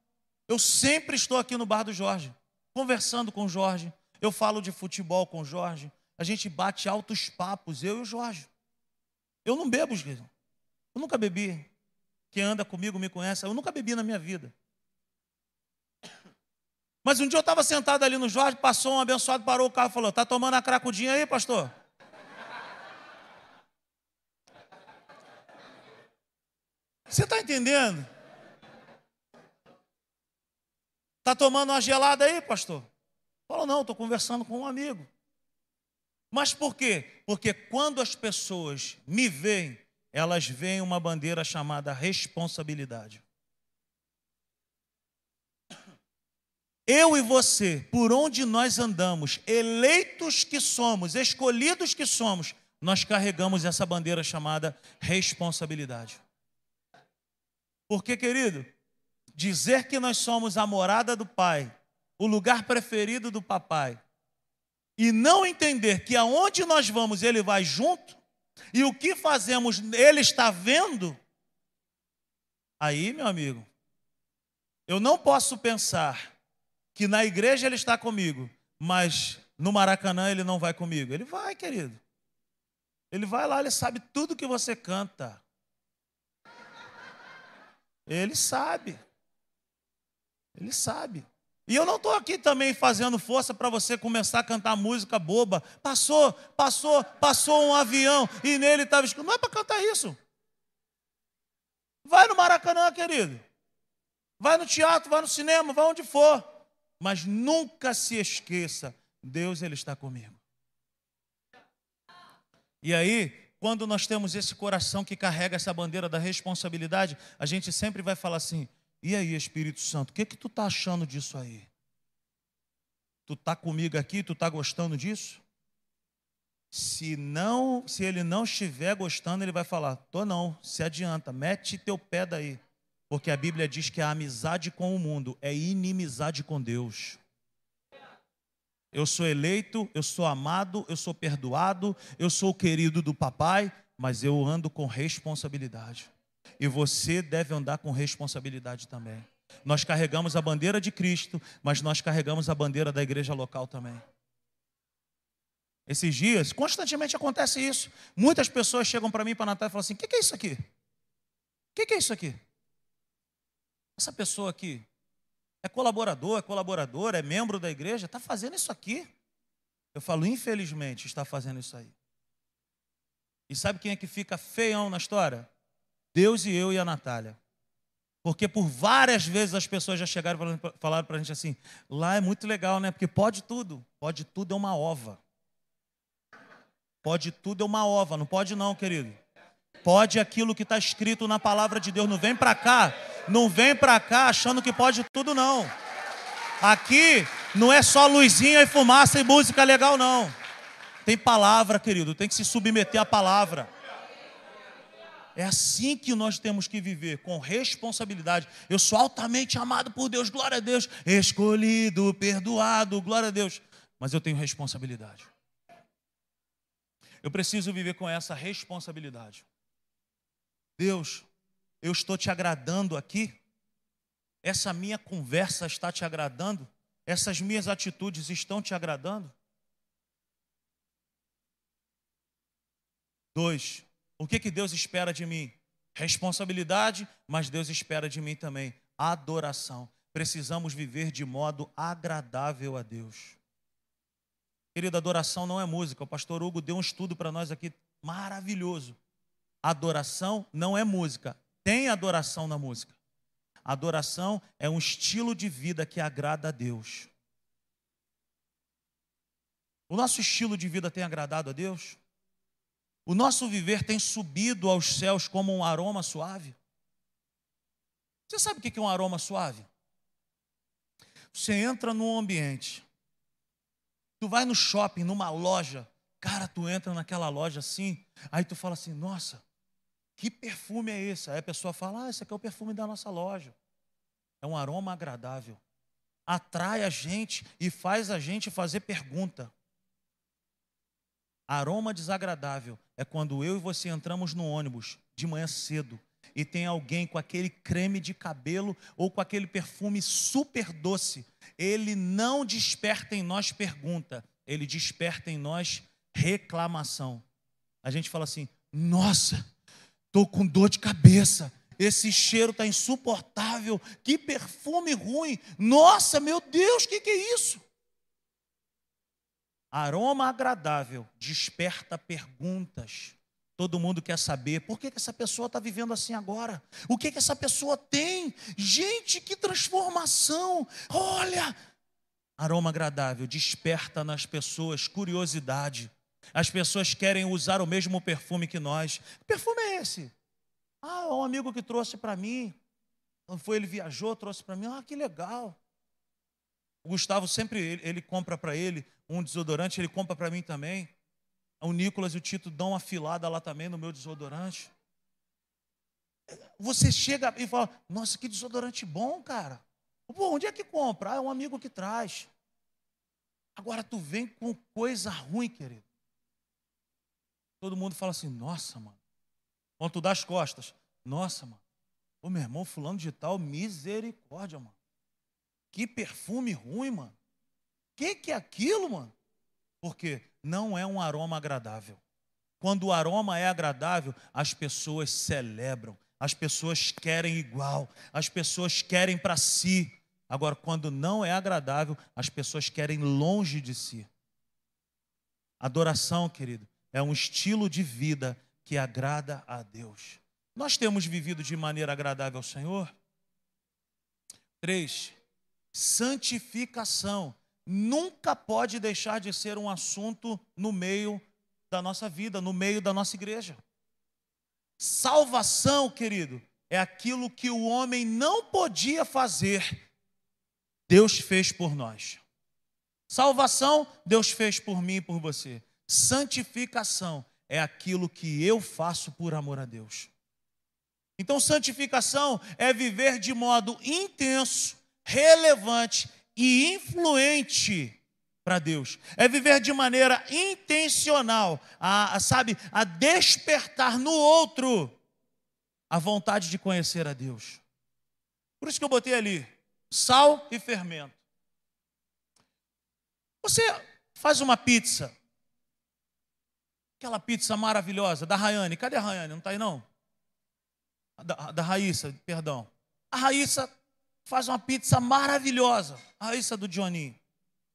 Eu sempre estou aqui no bar do Jorge, conversando com o Jorge. Eu falo de futebol com o Jorge. A gente bate altos papos, eu e o Jorge. Eu não bebo, Eu nunca bebi. Quem anda comigo me conhece. Eu nunca bebi na minha vida. Mas um dia eu estava sentado ali no Jorge, passou um abençoado, parou o carro e falou: Está tomando a cracudinha aí, pastor? Você está entendendo? Está tomando uma gelada aí, pastor? Fala, não, estou conversando com um amigo. Mas por quê? Porque quando as pessoas me veem, elas veem uma bandeira chamada responsabilidade. Eu e você, por onde nós andamos, eleitos que somos, escolhidos que somos, nós carregamos essa bandeira chamada responsabilidade. Porque, querido, dizer que nós somos a morada do Pai, o lugar preferido do papai, e não entender que aonde nós vamos ele vai junto, e o que fazemos ele está vendo, aí, meu amigo, eu não posso pensar que na igreja ele está comigo, mas no Maracanã ele não vai comigo. Ele vai, querido. Ele vai lá, ele sabe tudo que você canta. Ele sabe. Ele sabe. E eu não estou aqui também fazendo força para você começar a cantar música boba. Passou, passou, passou um avião e nele estava escrito. Não é para cantar isso. Vai no Maracanã, querido. Vai no teatro, vai no cinema, vai onde for. Mas nunca se esqueça, Deus ele está comigo. E aí, quando nós temos esse coração que carrega essa bandeira da responsabilidade, a gente sempre vai falar assim: "E aí, Espírito Santo, o que que tu tá achando disso aí? Tu tá comigo aqui, tu tá gostando disso?" Se não, se ele não estiver gostando, ele vai falar: "Tô não, se adianta, mete teu pé daí." Porque a Bíblia diz que a amizade com o mundo é inimizade com Deus. Eu sou eleito, eu sou amado, eu sou perdoado, eu sou o querido do papai, mas eu ando com responsabilidade. E você deve andar com responsabilidade também. Nós carregamos a bandeira de Cristo, mas nós carregamos a bandeira da igreja local também. Esses dias, constantemente acontece isso. Muitas pessoas chegam para mim para Natal e falam assim: o que, que é isso aqui? O que, que é isso aqui? Essa pessoa aqui é colaborador, é colaboradora, é membro da igreja, está fazendo isso aqui. Eu falo, infelizmente, está fazendo isso aí. E sabe quem é que fica feião na história? Deus e eu e a Natália. Porque por várias vezes as pessoas já chegaram e falaram para a gente assim: lá é muito legal, né? Porque pode tudo. Pode tudo é uma ova. Pode tudo é uma ova. Não pode, não, querido. Pode aquilo que está escrito na palavra de Deus. Não vem para cá, não vem para cá achando que pode tudo, não. Aqui não é só luzinha e fumaça e música legal, não. Tem palavra, querido, tem que se submeter à palavra. É assim que nós temos que viver, com responsabilidade. Eu sou altamente amado por Deus, glória a Deus. Escolhido, perdoado, glória a Deus. Mas eu tenho responsabilidade. Eu preciso viver com essa responsabilidade. Deus, eu estou te agradando aqui? Essa minha conversa está te agradando? Essas minhas atitudes estão te agradando? Dois, o que, que Deus espera de mim? Responsabilidade, mas Deus espera de mim também adoração. Precisamos viver de modo agradável a Deus. Querida, adoração não é música. O pastor Hugo deu um estudo para nós aqui maravilhoso. Adoração não é música. Tem adoração na música. Adoração é um estilo de vida que agrada a Deus. O nosso estilo de vida tem agradado a Deus? O nosso viver tem subido aos céus como um aroma suave? Você sabe o que é um aroma suave? Você entra num ambiente, tu vai no shopping, numa loja, cara, tu entra naquela loja assim, aí tu fala assim: nossa, que perfume é esse? Aí a pessoa fala: Ah, esse aqui é o perfume da nossa loja. É um aroma agradável. Atrai a gente e faz a gente fazer pergunta. Aroma desagradável é quando eu e você entramos no ônibus de manhã cedo e tem alguém com aquele creme de cabelo ou com aquele perfume super doce. Ele não desperta em nós pergunta, ele desperta em nós reclamação. A gente fala assim: nossa, Estou com dor de cabeça. Esse cheiro está insuportável. Que perfume ruim. Nossa, meu Deus, o que, que é isso? Aroma agradável desperta perguntas. Todo mundo quer saber por que, essa pessoa está vivendo assim agora. O que, que essa pessoa tem? Gente, que transformação! Olha! Aroma agradável desperta nas pessoas curiosidade. As pessoas querem usar o mesmo perfume que nós. Que perfume é esse? Ah, um amigo que trouxe para mim. Foi, ele viajou, trouxe para mim. Ah, que legal. O Gustavo sempre, ele, ele compra para ele um desodorante, ele compra para mim também. O Nicolas e o Tito dão uma filada lá também no meu desodorante. Você chega e fala, nossa, que desodorante bom, cara. Pô, onde é que compra? Ah, é um amigo que traz. Agora tu vem com coisa ruim, querido. Todo mundo fala assim: nossa, mano. Quando tu dá as costas, nossa, mano. Ô, meu irmão, fulano de tal, misericórdia, mano. Que perfume ruim, mano. Que que é aquilo, mano? Porque não é um aroma agradável. Quando o aroma é agradável, as pessoas celebram, as pessoas querem igual, as pessoas querem para si. Agora, quando não é agradável, as pessoas querem longe de si. Adoração, querido, é um estilo de vida que agrada a Deus. Nós temos vivido de maneira agradável ao Senhor? Três, santificação nunca pode deixar de ser um assunto no meio da nossa vida, no meio da nossa igreja. Salvação, querido, é aquilo que o homem não podia fazer, Deus fez por nós. Salvação, Deus fez por mim e por você. Santificação é aquilo que eu faço por amor a Deus. Então, santificação é viver de modo intenso, relevante e influente para Deus. É viver de maneira intencional, a, a, sabe, a despertar no outro a vontade de conhecer a Deus. Por isso que eu botei ali sal e fermento. Você faz uma pizza, aquela pizza maravilhosa da Rayane. Cadê a Rayane? Não está aí não? Da, da Raíssa, perdão. A Raíssa faz uma pizza maravilhosa. A Raíssa do Johnny.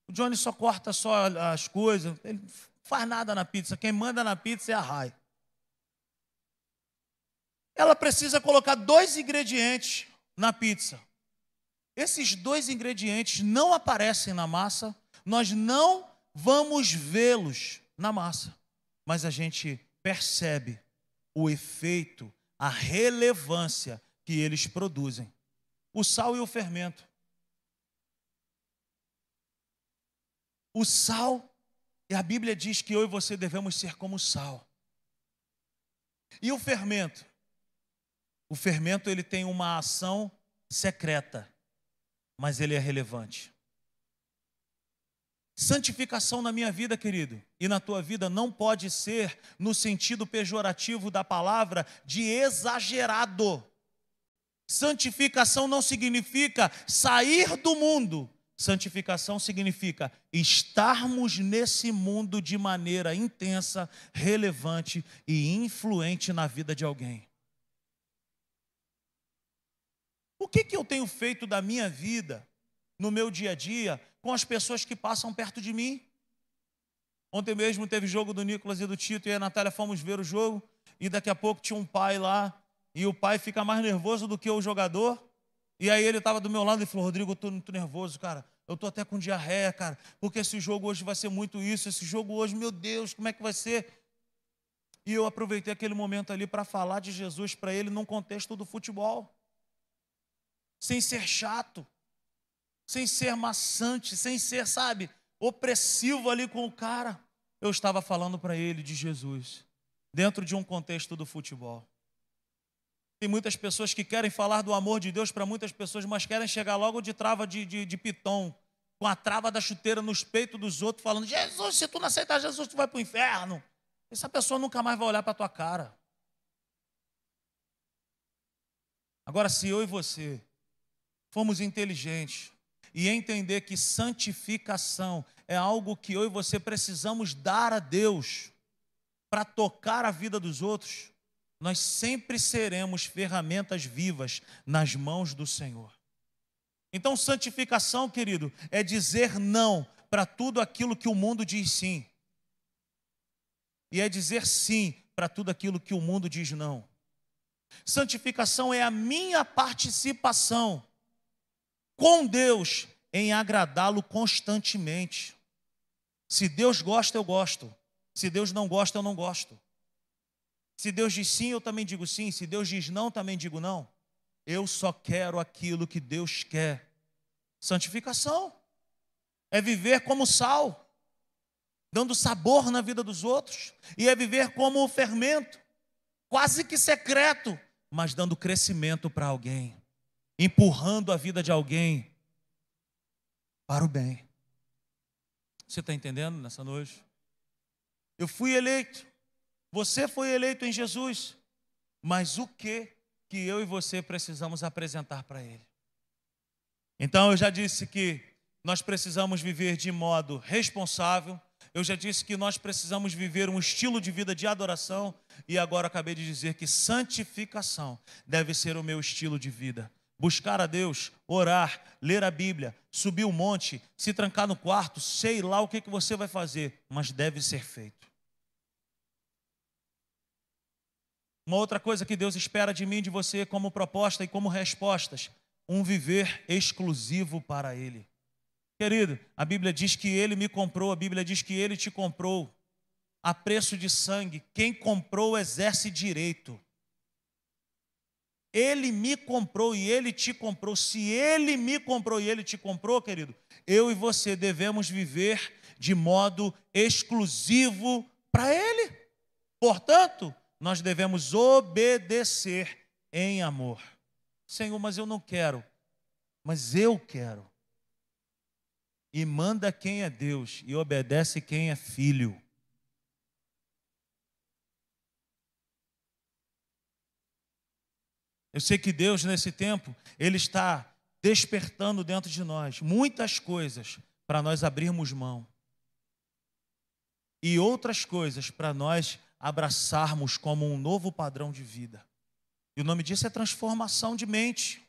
O Johnny só corta só as coisas, ele não faz nada na pizza. Quem manda na pizza é a Rai. Ela precisa colocar dois ingredientes na pizza. Esses dois ingredientes não aparecem na massa, nós não vamos vê-los na massa, mas a gente percebe o efeito, a relevância que eles produzem. O sal e o fermento. O sal, e a Bíblia diz que eu e você devemos ser como sal. E o fermento? O fermento ele tem uma ação secreta, mas ele é relevante. Santificação na minha vida, querido, e na tua vida não pode ser no sentido pejorativo da palavra de exagerado. Santificação não significa sair do mundo. Santificação significa estarmos nesse mundo de maneira intensa, relevante e influente na vida de alguém. O que, que eu tenho feito da minha vida, no meu dia a dia, com as pessoas que passam perto de mim? Ontem mesmo teve jogo do Nicolas e do Tito e a Natália fomos ver o jogo e daqui a pouco tinha um pai lá e o pai fica mais nervoso do que o jogador. E aí ele estava do meu lado e falou: Rodrigo, eu estou muito nervoso, cara. Eu estou até com diarreia, cara, porque esse jogo hoje vai ser muito isso. Esse jogo hoje, meu Deus, como é que vai ser? E eu aproveitei aquele momento ali para falar de Jesus para ele num contexto do futebol sem ser chato, sem ser maçante, sem ser, sabe, opressivo ali com o cara. Eu estava falando para ele de Jesus, dentro de um contexto do futebol. Tem muitas pessoas que querem falar do amor de Deus para muitas pessoas, mas querem chegar logo de trava de, de, de com a trava da chuteira nos peitos dos outros, falando: Jesus, se tu não aceitar Jesus, tu vai para o inferno. Essa pessoa nunca mais vai olhar para a tua cara. Agora, se eu e você fomos inteligentes e entender que santificação é algo que eu e você precisamos dar a Deus para tocar a vida dos outros, nós sempre seremos ferramentas vivas nas mãos do Senhor. Então, santificação, querido, é dizer não para tudo aquilo que o mundo diz sim. E é dizer sim para tudo aquilo que o mundo diz não. Santificação é a minha participação com Deus em agradá-lo constantemente. Se Deus gosta, eu gosto. Se Deus não gosta, eu não gosto. Se Deus diz sim, eu também digo sim. Se Deus diz não, também digo não. Eu só quero aquilo que Deus quer. Santificação é viver como sal, dando sabor na vida dos outros, e é viver como fermento, quase que secreto, mas dando crescimento para alguém empurrando a vida de alguém para o bem. Você está entendendo nessa noite? Eu fui eleito, você foi eleito em Jesus, mas o que que eu e você precisamos apresentar para Ele? Então eu já disse que nós precisamos viver de modo responsável, eu já disse que nós precisamos viver um estilo de vida de adoração, e agora acabei de dizer que santificação deve ser o meu estilo de vida buscar a Deus, orar, ler a Bíblia, subir o monte, se trancar no quarto, sei lá o que, que você vai fazer, mas deve ser feito. Uma outra coisa que Deus espera de mim de você como proposta e como respostas, um viver exclusivo para Ele. Querido, a Bíblia diz que Ele me comprou, a Bíblia diz que Ele te comprou a preço de sangue. Quem comprou exerce direito. Ele me comprou e ele te comprou. Se ele me comprou e ele te comprou, querido, eu e você devemos viver de modo exclusivo para ele. Portanto, nós devemos obedecer em amor. Senhor, mas eu não quero, mas eu quero. E manda quem é Deus e obedece quem é filho. Eu sei que Deus, nesse tempo, Ele está despertando dentro de nós muitas coisas para nós abrirmos mão. E outras coisas para nós abraçarmos como um novo padrão de vida. E o nome disso é transformação de mente.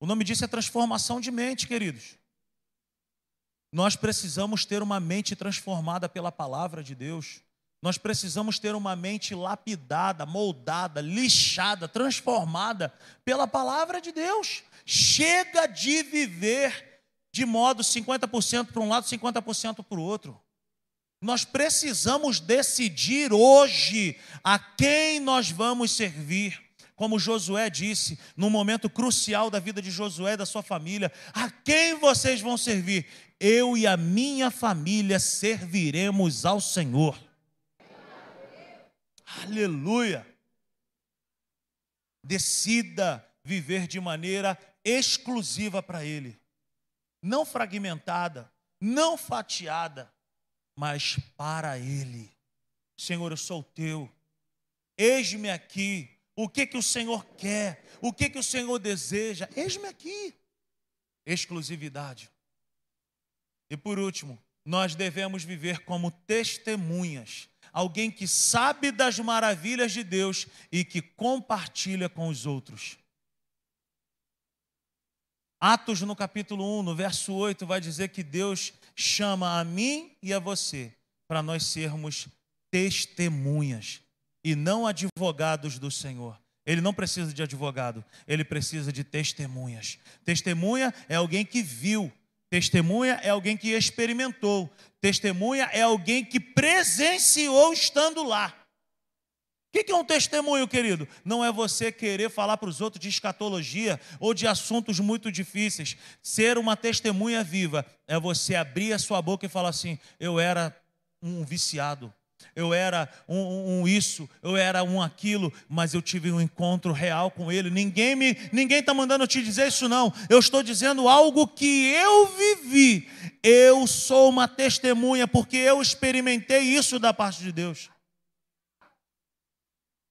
O nome disso é transformação de mente, queridos. Nós precisamos ter uma mente transformada pela palavra de Deus. Nós precisamos ter uma mente lapidada, moldada, lixada, transformada pela palavra de Deus. Chega de viver de modo 50% para um lado, 50% para o outro. Nós precisamos decidir hoje a quem nós vamos servir. Como Josué disse, num momento crucial da vida de Josué e da sua família, a quem vocês vão servir? Eu e a minha família serviremos ao Senhor. Aleluia! Decida viver de maneira exclusiva para Ele, não fragmentada, não fatiada, mas para Ele. Senhor, eu sou teu, eis-me aqui. O que que o Senhor quer? O que que o Senhor deseja? Eis-me aqui. Exclusividade. E por último, nós devemos viver como testemunhas alguém que sabe das maravilhas de Deus e que compartilha com os outros. Atos no capítulo 1, no verso 8, vai dizer que Deus chama a mim e a você para nós sermos testemunhas e não advogados do Senhor. Ele não precisa de advogado, ele precisa de testemunhas. Testemunha é alguém que viu, Testemunha é alguém que experimentou. Testemunha é alguém que presenciou estando lá. O que é um testemunho, querido? Não é você querer falar para os outros de escatologia ou de assuntos muito difíceis. Ser uma testemunha viva é você abrir a sua boca e falar assim: eu era um viciado, eu era um, um, isso, eu era um aquilo, mas eu tive um encontro real com Ele. Ninguém me, ninguém está mandando te dizer isso não. Eu estou dizendo algo que eu vivi. Eu sou uma testemunha porque eu experimentei isso da parte de Deus.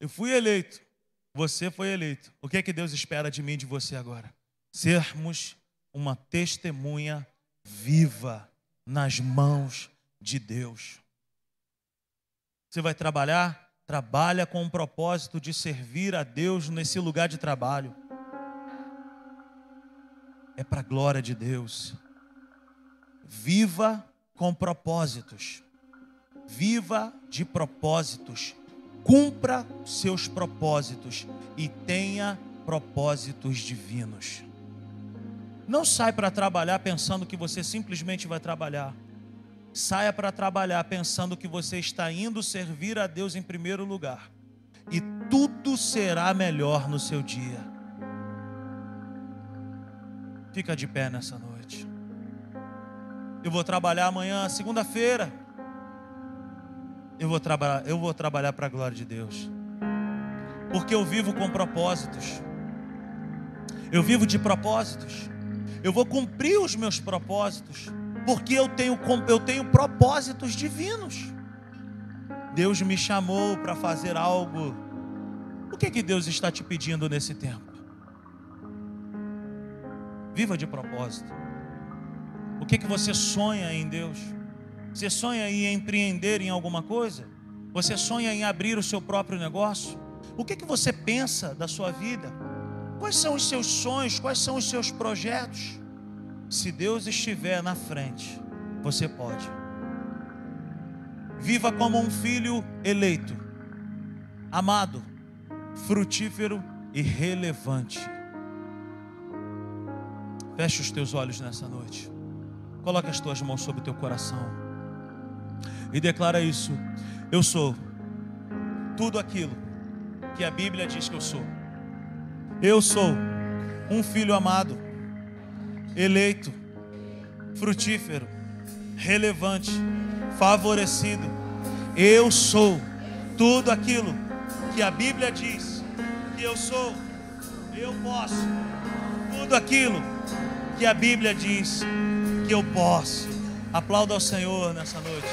Eu fui eleito. Você foi eleito. O que é que Deus espera de mim e de você agora? Sermos uma testemunha viva nas mãos de Deus. Você vai trabalhar? Trabalha com o propósito de servir a Deus nesse lugar de trabalho. É para a glória de Deus. Viva com propósitos. Viva de propósitos. Cumpra seus propósitos e tenha propósitos divinos. Não sai para trabalhar pensando que você simplesmente vai trabalhar. Saia para trabalhar pensando que você está indo servir a Deus em primeiro lugar, e tudo será melhor no seu dia. Fica de pé nessa noite. Eu vou trabalhar amanhã, segunda-feira. Eu vou trabalhar, eu vou trabalhar para a glória de Deus. Porque eu vivo com propósitos. Eu vivo de propósitos. Eu vou cumprir os meus propósitos porque eu tenho, eu tenho propósitos divinos. Deus me chamou para fazer algo. O que, que Deus está te pedindo nesse tempo? Viva de propósito. O que, que você sonha em Deus? Você sonha em empreender em alguma coisa? Você sonha em abrir o seu próprio negócio? O que, que você pensa da sua vida? Quais são os seus sonhos? Quais são os seus projetos? Se Deus estiver na frente, você pode. Viva como um filho eleito, amado, frutífero e relevante. Feche os teus olhos nessa noite. Coloque as tuas mãos sobre o teu coração. E declara isso. Eu sou tudo aquilo que a Bíblia diz que eu sou. Eu sou um filho amado, eleito, frutífero, relevante, favorecido. Eu sou tudo aquilo que a Bíblia diz que eu sou. Eu posso tudo aquilo que a Bíblia diz que eu posso. Aplauda ao Senhor nessa noite.